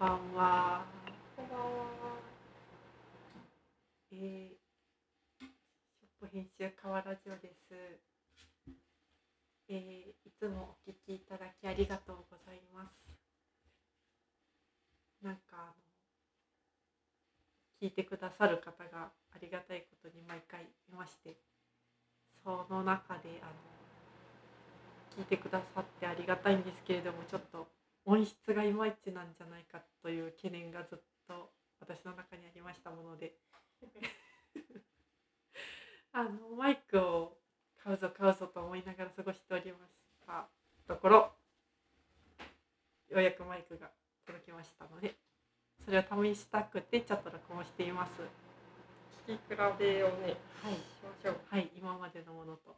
ばんは。こんばんは。えー、ショップ編集河原ジオです。えー、いつもお聞きいただきありがとうございます。なんかあの聞いてくださる方がありがたいことに毎回いまして、その中であの聞いてくださってありがたいんですけれども、ちょっと音質がいまいちなんじゃないかという懸念がずっと私の中にありましたもので。あのマイクを買うぞ買うぞと思いながら過ごしておりましたところようやくマイクが届きましたので。それを試したくてちょっと録音しています。聞き比べをね、はい。しましょう。はい今までのものと。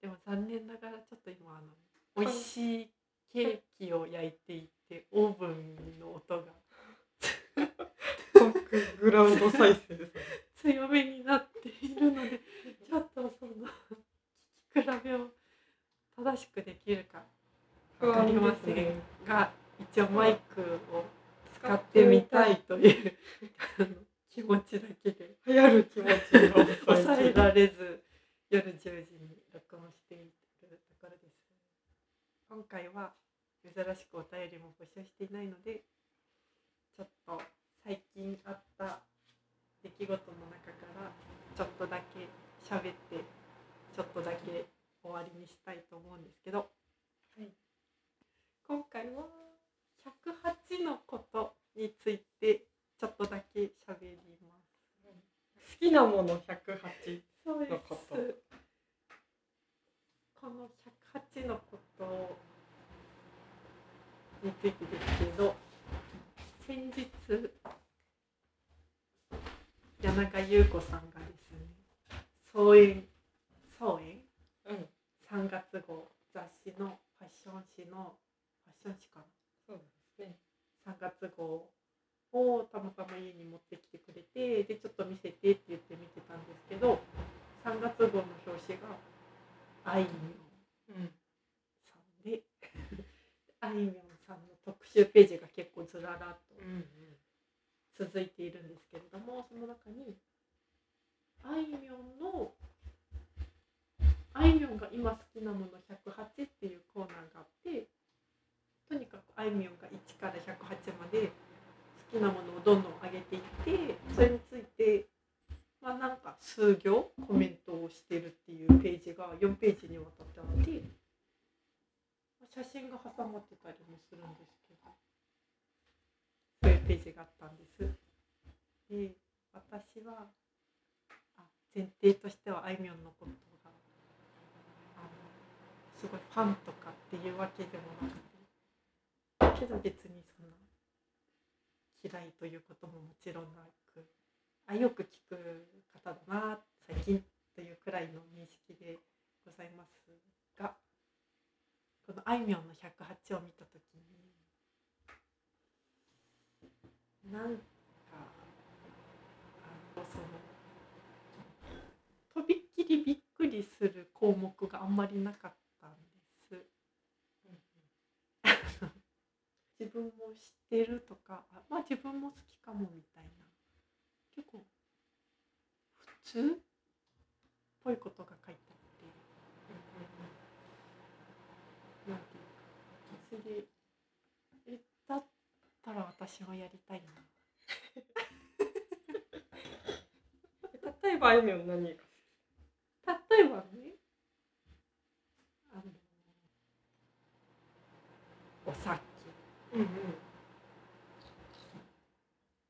でも残念ながらちょっと今あの美味しいケーキを焼いていてオーブンの音が。バックグラウンド再生ですね。強めになっているのでちょっとその聞き比べを正しくできるか分かりませんが一応マイクを使ってみたいという気持ちだけで。流行る気持ちを抑えられず夜10時に録音しているところです今回は珍しくお便りも募集していないのでちょっと最近あった出来事の中からちょっとだけ喋ってちょっとだけ終わりにしたいと思うんですけど、はい今回は108のことについてちょっとだけ喋ります。好きなもの108。そうですのことこの108のことについてですけど先日柳川優子さんがですね総演総演うん、3月号雑誌のファッション誌のファッション誌かなそうですね。3月号をたまたま家に持ってきてくれてでちょっと見せてって言って見てたんですけど3月号の表紙があいみょんうん、さんであいみょんさんの特集ページが結構ずららっと、続いているんですけれどもその中にあいみょんのあいみょんが今好きなもの108っていうコーナーがあってとにかくあいみょんが1から108まで好きなものをどんどん上げていってそれについてまあなんか数行コメントをしてるっていうページが4ページにわたってあって写真が挟まってたりもするんですけどそういうページがあったんです。で私はあ前提としてはあいみょんのことがあのすごいファンとかっていうわけでもなくてけど別にそんな嫌いということももちろんなくあよく聞く方だな最近というくらいの認識でございますがこのあいみょんの108を見た時になんかあのそのとびっきりびっくりする項目があんまりなかったんです。自分も知ってるとかあまあ自分も好きかもみたいな結構普通っぽいことが書いてあってなんていうか。それでえだったら私もやりたいな。例えばあいみょん何が例えばね。あのお酒。うん。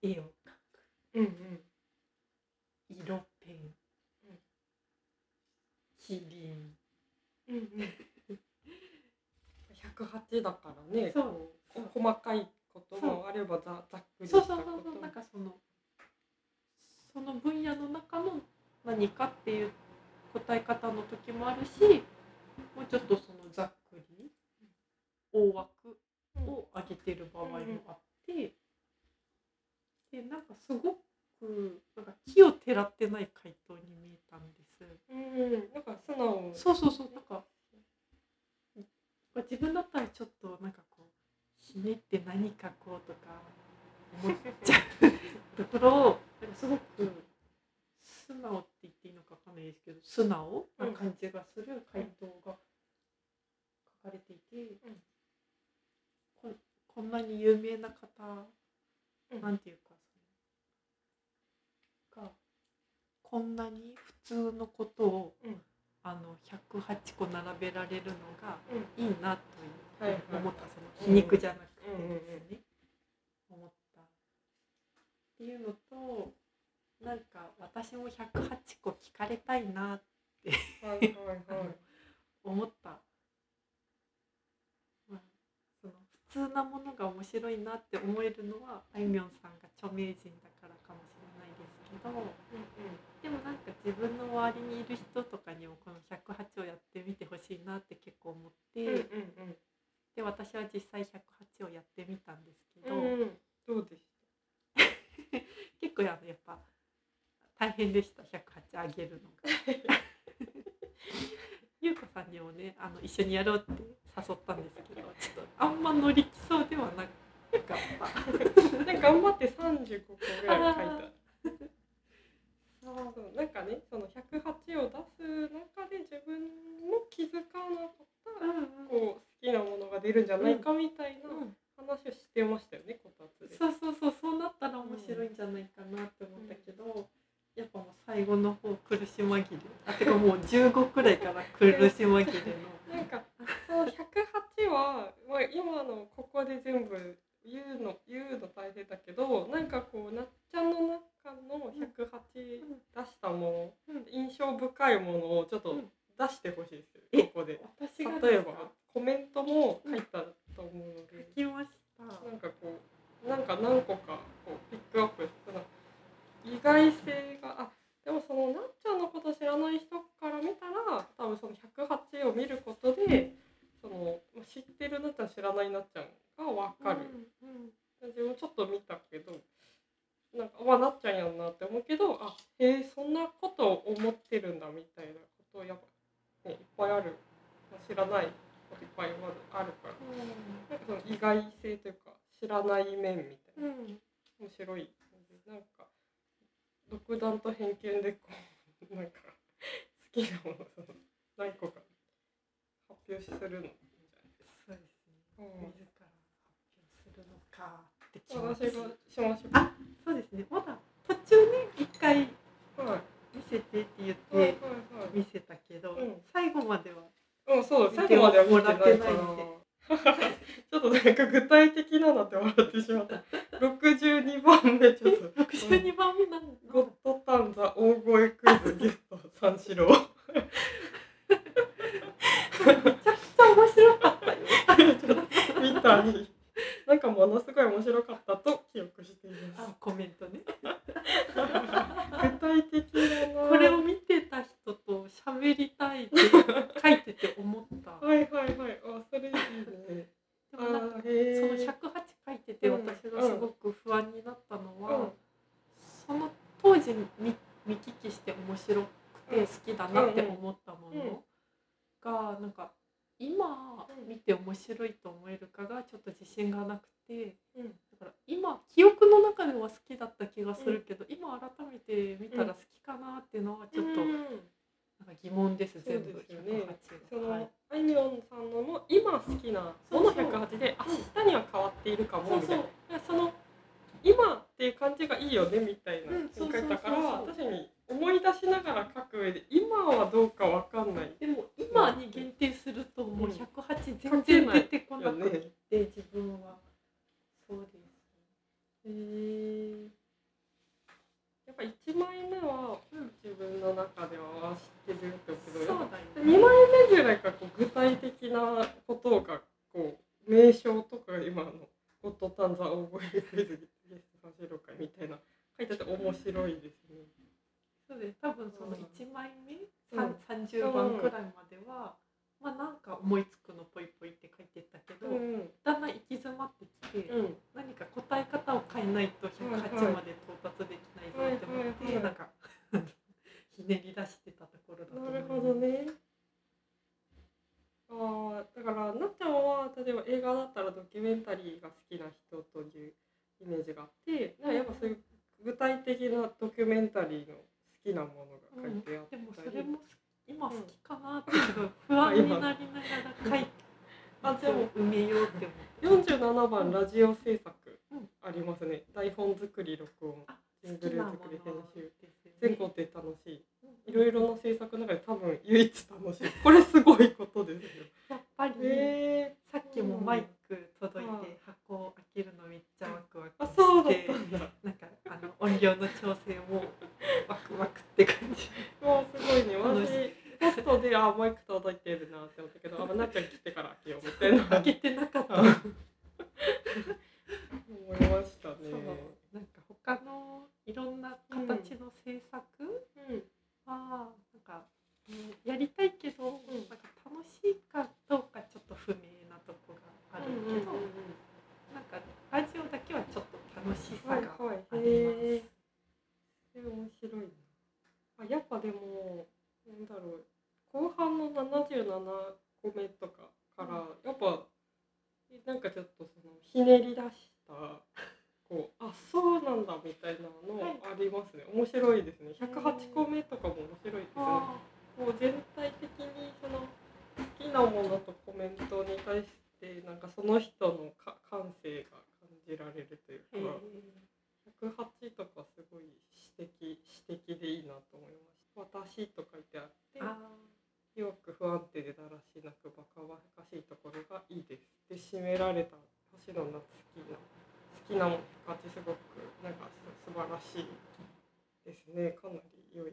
絵を描く。うんうん色ペン、うんキリンうんうん。108だからね。そう。こうこ細かいこともあればざざっくりしそうたこと。そうそうそうなんかそのその分野の中の何かっていう答え方の時もあるしもうちょっとそのざっくり大枠を上げてる場合もあって、でなんかすごくなんか木をてらってない回答に見えたんです。うんなんか素直そうそうそうなんか。自分だったらちょっとなんかこうひねって何書こうとか思っちゃうところをなんかすごく素直って言っていいのかわかんないですけど素直な感じがする回答が書かれていて、うん。こんこんなに有名な方、うん。なんていうかそのがこんなに普通のことを、うん。あの108個並べられるのがうん。いいなという思ったその皮肉じゃなくてうんうんうんですね、思った。っていうのとなんか私も108個聞かれたいなってはいはいはい。思った、まあ、その普通なものが面白いなって思えるのはあいみょんさんが著名人だからかもしれないですけどでもなんか自分の周りにいる人とかにもこの108をやってみてほしいなって結構思って、うんうんで私は実際108をやってみたんですけど、うんうんどうでし 結構あのやっぱ大変でした108上げるのが。ゆうこさんにもねあの一緒にやろうって誘ったんですけどちょっとあんま乗り気そうではなかった。た なんか頑張って35個ぐらい書いたそうそうなんかねその108を出す中で自分も気づかなかったこう好きなものが出るんじゃないかみたいなうん。話をしてましたよねこたつで。そうそうそうそうなったら面白いんじゃないかなって思ったけど、やっぱもう最後の方苦し紛れあてかもう15くらいから苦し紛れの。なんかその108は、まあ、今のここで全部言うの言うの大変だけどなんかこうなっちゃんの中の108出したもの、うん。印象深いものをちょっとうん。出してほしいですよ、え？ここで。私が例えばコメントも書いたと思うので、書きました。なんかこうなんか何個かこうピックアップその意外性があでもそのなっちゃんのこと知らない人から見たら多分その108を見ることでそのまあ知ってるなっちゃん知らないなっちゃんが分かる、うんうん自分ちょっと見たけどなんかまあなっちゃんやんなって思うけどあへえそんなことを思ってるんだみたいなことやっぱ、ね、いっぱいある、まあ知らないこといっぱいまだあるからなんかその意外性というか知らない面みたいな、うん面白いなんか独断と偏見でこうなんか好きなものその何個か発表するのいいんじゃないですそうですねか、自ら発表するのかって気持私ちがしましょうあそうですねまだ途中ね一回はい見せてって言ってはい見せたけど、うん最後まではうん、そう、最後までは見てないから。ちょっとなんか具体的なのって笑ってしまった。62番目、ちょっと。62番目なんだゴッドタンザ大声クイズゲスト三四郎。めちゃくちゃ面白かったよみたい。なんかものすごい面白かったと記憶していまあコメントねす。具体的だな。これを見てた人と喋りたいって書いてて思ったはいはいはい。あ、それいいね。でもなんかあへそのー108書いててうん私がすごく不安になったのは、うんその当時見見聞きして面白くて好きだなって思ったものがなんか今うん。見て面白いと思えるかがちょっと自信がなくて。うん。だから今記憶の中では好きだった気がするけど、今改めて見たら好きかなっていうのはちょっとうん。なんか疑問です、そう全部ですよね。そ108が。はい。の、あいみょんさんのも今好きなもの108で明日には変わっているかもみたいな。そうだからその今っていう感じがいいよねみたいな書いたから確かに思い出しながら書く上で今はどうかわかんない。でも今に限定するともううん。108全然出てこなよくて、ね。自分は。そうです。へえやっぱ1枚目はうん自分の中ではあ知ってるって思うけどそうやっぱだよね2枚目ぐらいからこう具体的なことがこう名称とか今の「ゴッドタンザ大声クイズゲスト三四郎会」みたいな書いてて面白いですね。そうです多分その1枚目、うんさん、30番くらいまでは、まあなんか思いつくのぽいぽいって書いてったけど、うんだんだん行き詰まってきて、うん何か答え方を変えないと108はいはいまで到達できないぞって思って、はいはいはいなんかひねり出してたところだと思うなるほどね。ああだからなっちゃんは例えば映画だったらドキュメンタリーが好きな人というイメージがあって的なドキュメンタリーの好きなものが書いてあったり、でもそれも今好きかなってい不安になりながら書いて あでも埋めようって思って。47番ラジオ制作。うん。ありますね。台本作り録音あジングル作り編集。全工程楽しい。いろいろな制作の中で多分唯一楽しい。これすごいことですよ。やっぱり、へえさっきもマイク届いて箱を開けるのめっちゃワクワクあしてそうだったんだ。なんかあの音量の調整もワクワクって感じ。わあすごいね。私ポストであマイク届いてるなって思ったけど あなっちゃん来てから開けようみたいな開けてなかった。あ思いましたね。そうなんか他のいろんな形の制作うん。はなんか、うんやりたいけど、ん。なんか楽しいかどうかちょっと不明なとこがあるけど、なんかラジオだけはちょっと楽しさがはいはいあります。へえそれ面白いなあやっぱでもなんだろう後半の77個目とかからやっぱなんかちょっとそのひねり出したこうあそうなんだみたいなのはいありますね面白いですね108個目とかも面白いですねあこう全体的にその好きなものとコメントに対してなんかその人のか感性が感じられるというーへか。108とかすごい詩的詩的でいいなと思いました。私と書いてあってー、あよく不安定でだらしなくバカバカしいところがいい締められた星野夏樹の好きなもの108すごくなんかす素晴らしいですね。かなり良い。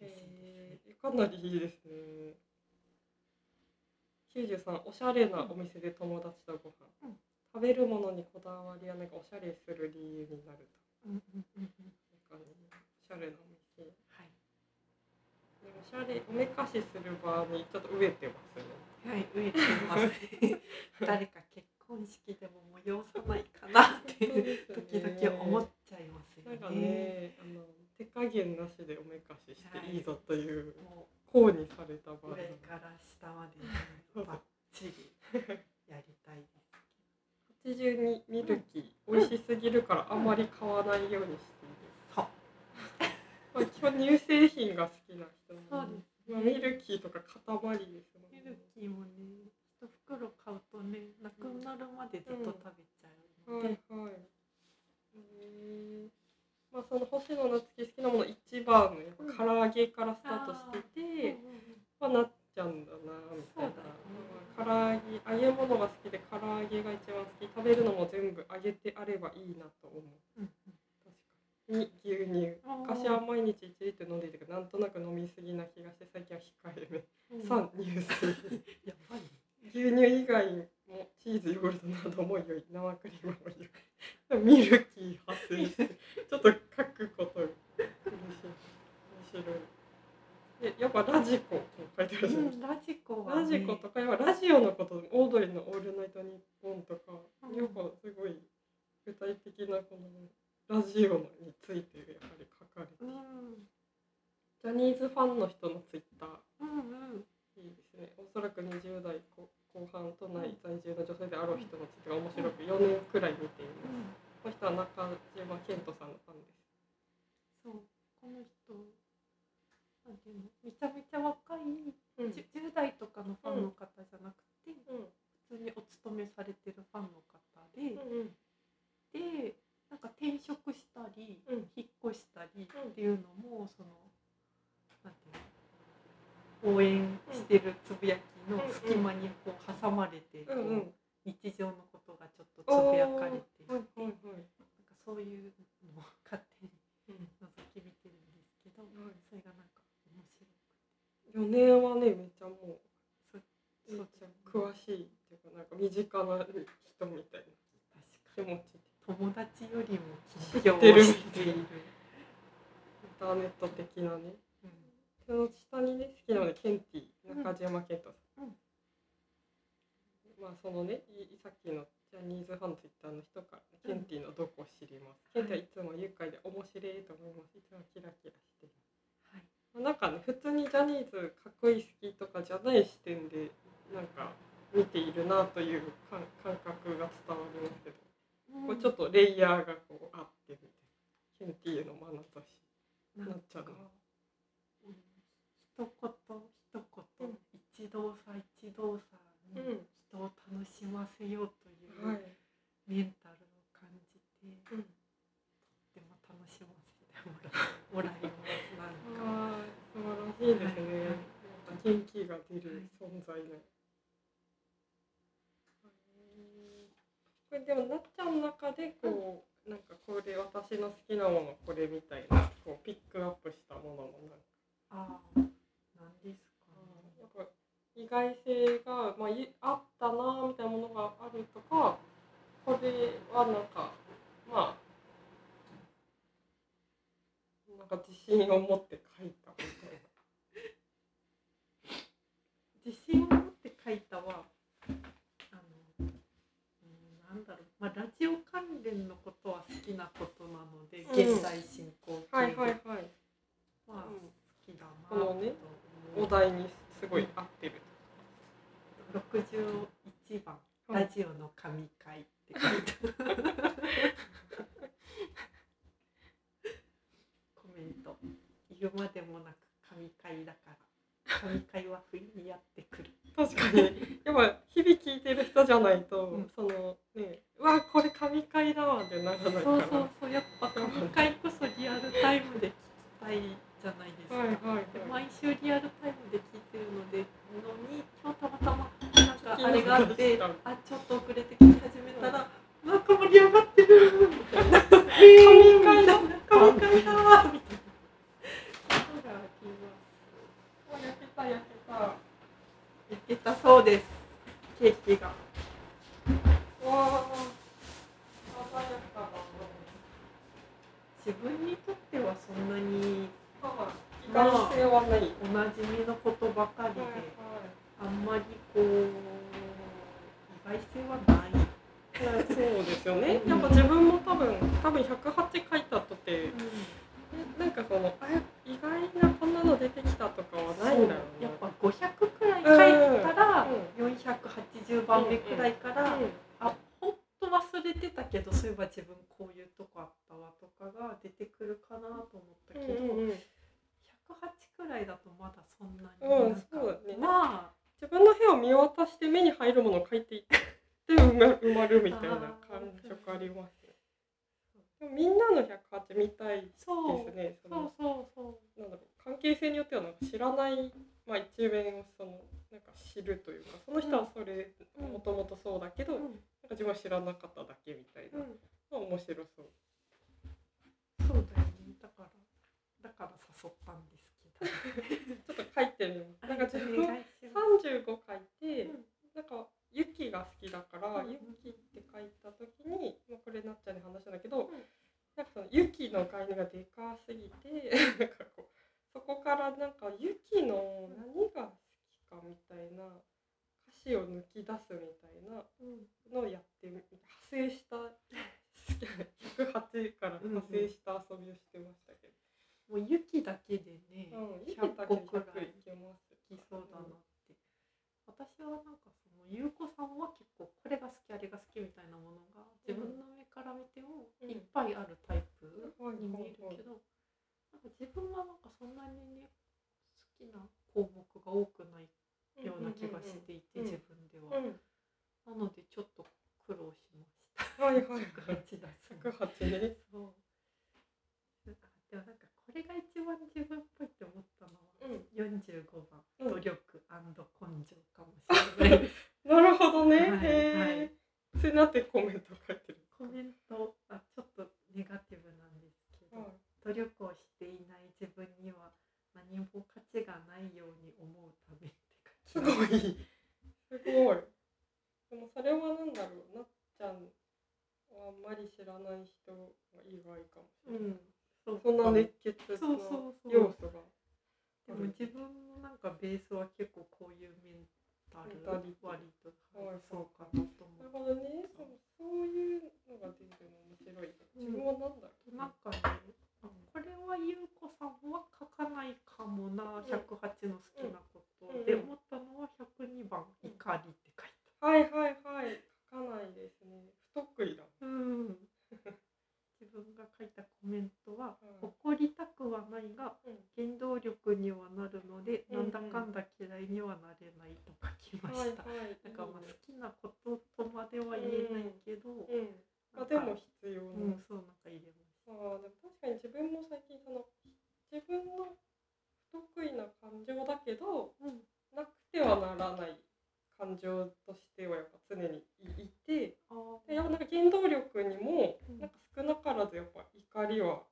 えーかなりいいですね。93おしゃれなお店で友達とご飯、うん食べるものにこだわりはなんかおしゃれする理由になるとうんうんうんうんなんかねおしゃれなお店おしゃれおめかしする場にちょっと飢えてますね。はい、植えてます。誰か結婚式でも催さないかなって時ね々思っちゃいますよね。なんかねあの手加減なしでおめかししていいぞというも抗にされた場う上から下までバッチリやりたいです82ミルキー美味しすぎるからあんまり買わないようにしてまあ基本乳製品が好きな人そうですまあ、ミルキーとか塊ですもんミルキーもね、一袋買うとね、なくなるまでずっと食べちゃうのはいで、はい。えーまあその星野夏樹好きなもの一番のやっぱ唐揚げからスタートしてて、うんうんうんまあなっちゃうんだなみたいな。ねまあ唐揚げ揚げ物が好きで唐揚げが一番好き。食べるのも全部揚げてあればいいなと思う。うんに牛乳。うん昔は毎日1リットル飲んでいたけどなんとなく飲みすぎな気がして最近は控えめ。うん。3乳水。やっぱり。牛乳以外もチーズヨーグルトなども良い。生クリームも良い。ミルキー派生して ちょっと書くこと苦しい。面白い。でやっぱラジコも書いてあるじゃないですうん、ラジコね、ラジコとかやっぱラジオのことオードリーの「オールナイトニッポン」とか、うんやっぱすごい具体的なこのラジオについてやはり書かれてうんジャニーズファンの人のツイッター。うんうん。いいですね。おそらく20代後後半都内在住の女性であろう人のツイートが面白く4年くらい見ています。この人は中島健人さんのファンです。そう。この人なんていうの？めちゃめちゃ若い、うん。じゅ 10, 代とかのファンの方じゃなくて、うん。普通にお勤めされてるファンの方で、うんでなんか転職したり、うん。引っ越したりっていうのもその応援してるつぶやきの隙間にこう挟まれて、うんうん。こう日常のことがちょっとつぶやかれて。なんかそういうのを勝手にうん覗き見てるんですけど、はいそれがなんか面白くて。4年はねめっちゃもうそめっちゃ詳しいっていうかなんか身近な人みたいな気持ちで。友達よりも知緊ってる張している。インターネット的なね。うんその下にね好きなのでケンティ中島健人さん、うん。まあそのねいさっきのジャニーズファンツイッターの人からケンティのどこを知ります、ケンティはいつも愉快で面白いと思います。いつもキラキラしていはいなんかね普通にジャニーズかっこいい好きとかじゃない視点でなんか見ているなという感感覚が伝わりますけどうこうちょっとレイヤーがこうあってみたいな。ケンティーの眼差し。なんなっちゃうかねうん一言一言、一動作一動作にうん。人を楽しませようというはい、メンタルを感じて、うん、でも楽しませてもら もらいますなんか。素晴らしいですね、はい。はい元気が出る存在ね、これでもなっちゃんの中でこう、なんかこれ私の好きなものこれみたいなこうピックアップしたもののなんか。ああ、なんですかね。やっぱ意外性が、まあ、いあったなみたいなものがあるとかこれはなんかまあなんか自信を持って書いたみたい 自信を持って書いたは、あの、うん、なんだろう、まあラジオ関連のことは好きなことなので、うん現在進行形な。はいで、はいはい。まあうん好きだなこのね。お題にすごい合ってる。六十一番、はいラジオの神回って書いた。コメント。言うまでもなく神回だから。神回は不意にやってくる。確かにやっぱ日々聞いてる人じゃないと、うんそのねうわこれ神回だわってならないから。そうそうそう、やっぱ神回こそリアルタイムで聞きたいじゃないですか。はいはいはいで毎週リアルタイムで聞いてるのでのに今日たまたまなんかあれがあって あちょっと遅れて聞き始めたら、なんか盛り上がってるみたいな神回だ神回だわみたいなことが起きますお焼けた焼けた。焼けたそうですケーキがわあ。鮮やかだ。自分にとってはそんなに意外性はない。おなじみのことばかりで、はいあんまりこう意外性はないはい、そうですよ。ね？やっぱ自分も多分多分108書いたとて、えなんかこのあ意外なこんなの出てきたとかはないんだろうやっな。ぱ500くらい書いたらう480番目くらいから、うんあ本当忘れてたけどそういえば自分こういうとこあったわとかが出てくるかなと思ったけど、うんうんうん108くらいだとまだそんなにうんなんか、そうだねまあ自分の部屋を見渡して目に入るものを書いていって埋ま埋まるみたいな感触ありますね。でもみんなの108見たいでそうすね。そそうのそうそうなんだろう関係性によってはなんか知らない、まあ、一面をそのなんか知るというかその人はそれうん。もともとそうだけど、うん。なんか自分は知らなかっただけみたいな、うん。まあ面白そう。そうだよね。だからだから誘ったんですけど。ちょっと書いてみます。なんか自お分願いします。35書いて、うん。なんかユキが好きだから、うん。ユキって書いた時に、まあ、これなっちゃんに話したんだけど、ん。なんかそのユキの概念がでかすぎてなんかこうそこからなんかユキの何が好きかみたいな歌詞を抜き出すみたいなうんのをやってみ派生した108から派生した遊びをしてましたけど、もう雪だけでね、うん、ユキ100だけで個くら100いいけます。きそうだなって、私はなんかその優子さんは結構これが好きあれが好きみたいなものが自分の目から見てもうんいっぱいあるタイプはいに見えるけど、なんか自分はなんかそんなにね好きな項目が多くないような気がしていて、自分では、うんなのでちょっと苦労しました。はいはいはい 108だす108ね。そう。なんかでもなんかこれが一番自分っぽいって思ったのは、うん45番、うん努力根性かもしれない。なるほどね。はいへはえい。それなんてコメント書いてる。コメントあちょっとネガティブな努力をしていない自分には何も価値がないように思うためってす書ごきい。すごい。でもそれはなんだろう。なっちゃんはあんまり知らない人が意外かもしれない。うん、そうそんな熱血の要素が。でも自分のなんかベースは結構こういうメンタル割とはいそうかなと思なるう。ほどね。そうそういうのが出るの面白い。自分はなんだろう。なんかね、あこれは優子さんは書かないかもな、108の好きなこと、うん。で思ったのは102番、怒りって書いはいはいはい。書かないですね。不得意だ。た。うん。コメントはうん。怒りたくはないがうん。原動力にはなるので、うんうん。なんだかんだ嫌いにはなれないと書きました。はいはい。なんかまあ好きなこととまでは言えないけど、うん。でも必要う、なんそうなんか入れああでも確かに自分も最近その自分の不得意な感情だけどうん、なくてはならない感情としてはやっぱ常にいいてあでやっぱなんか原動力にもうん。なんか少なからずやっぱ怒りは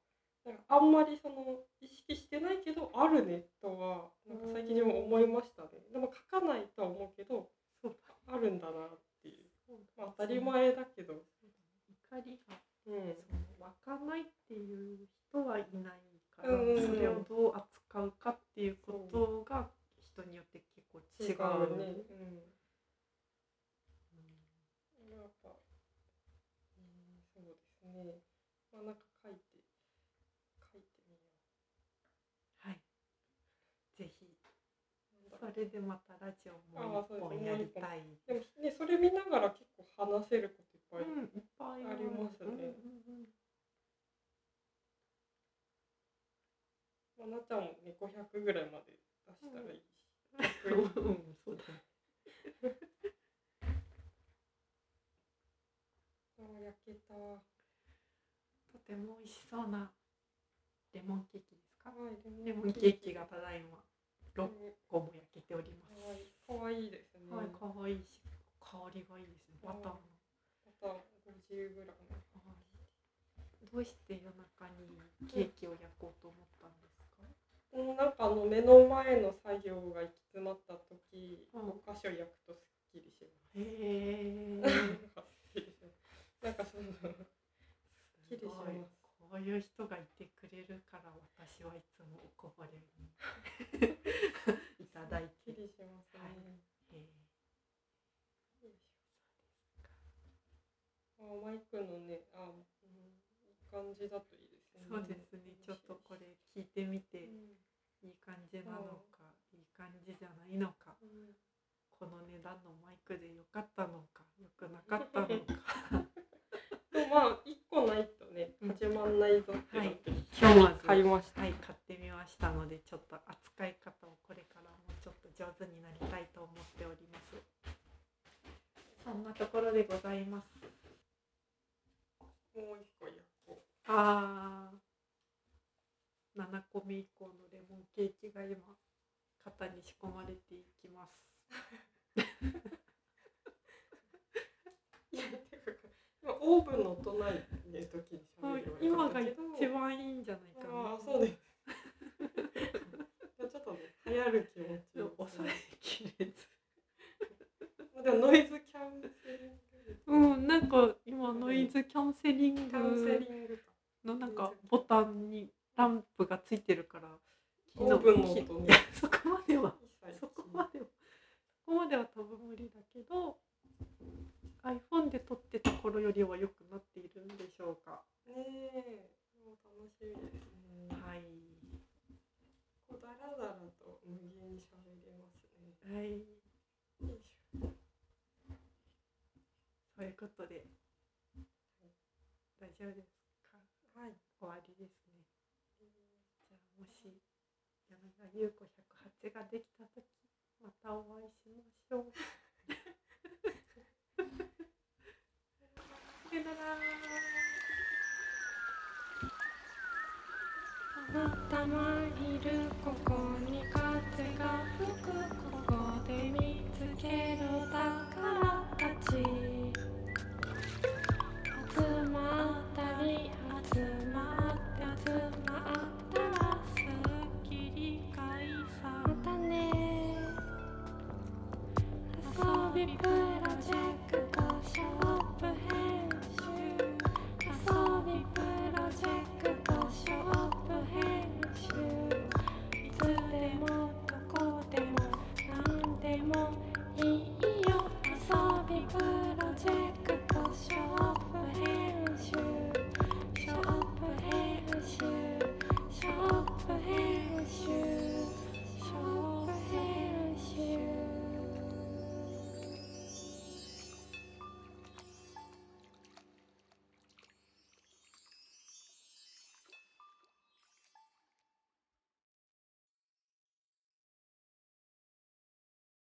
なんかあんまりその意識してないけどあるねとはなんか最近でも思いましたね。でも書かないとは思うけどそうあるんだなっていう、まあ、当たり前だけど。怒りその湧かないっていう人はいないから、うん。それをどう扱うかっていうことが人によって結構違違う。うねうん。やっぱ、うん、そうですね。まあなんか書いて書いてみよはい。ぜひ。それでまたラジオも一本やりたい。うでもねそれ見ながら結構話せることいっぱい。うん、いっぱいありますねうんうんうんまあなっちゃんもね500ぐらいまで出したらいいし。うんうん、そうだね。あー焼けた。はとても美味しそうなレモンケーキですか？いレモンケーキがただいま六個も焼けております。はい可愛いですね。はい、可愛いし、香りがいいですね。バターの。また50グラム。どうして夜中にケーキを焼こうと思ったんですか。うん、なんかあの目の前の作業が行き詰まった時、うん5箇所焼くとすっきりします。へえ。なんかすっきりしますなんかそのきりしますこういう人がいてくれるから私はいつもおこぼれに いただいてき。りしますね。はいあマイクのね、あ、うん、いい感じだといいですね。ーそうですね。ちょっとこれ聞いてみてうん。いい感じなのかいい感じじゃないのかうんこの値段のマイクで良かったのか良くなかったのか。でもまあ一個ないとねうん始まんないぞってなって、今日まず買いました。はい買ってみましたのでちょっと扱い方をこれからもちょっと上手になりたいと思っております。そんなところでございます。もう一個焼こあー7個目以降のレモンケーキが今型に仕込まれていきますう。いやてか今オーブンの音ないね時に喋れ今が。一番いいんじゃないかなああそうです。ちょっとね流行る気持ちを抑えきれずでもノイズキャンセリング。うんなんか今ノイズキャンセリング。のなんかボタンにランプがついてるからオーブンのき音ねいやそこまでは。そこまでは。そこまでは多分無理だけど iPhone で撮ってた頃よりは良くなっているんでしょうか。ねえ、もう楽しみですね。はい。こうだらだらと無限に喋れますね。はい。よいしょ。そういうことで。大丈夫ですか？はい。終わりですねじゃあもし柳川優子108ができた時またお会いしましょうさよならたまたまいるここに風が吹くここで見つけるだ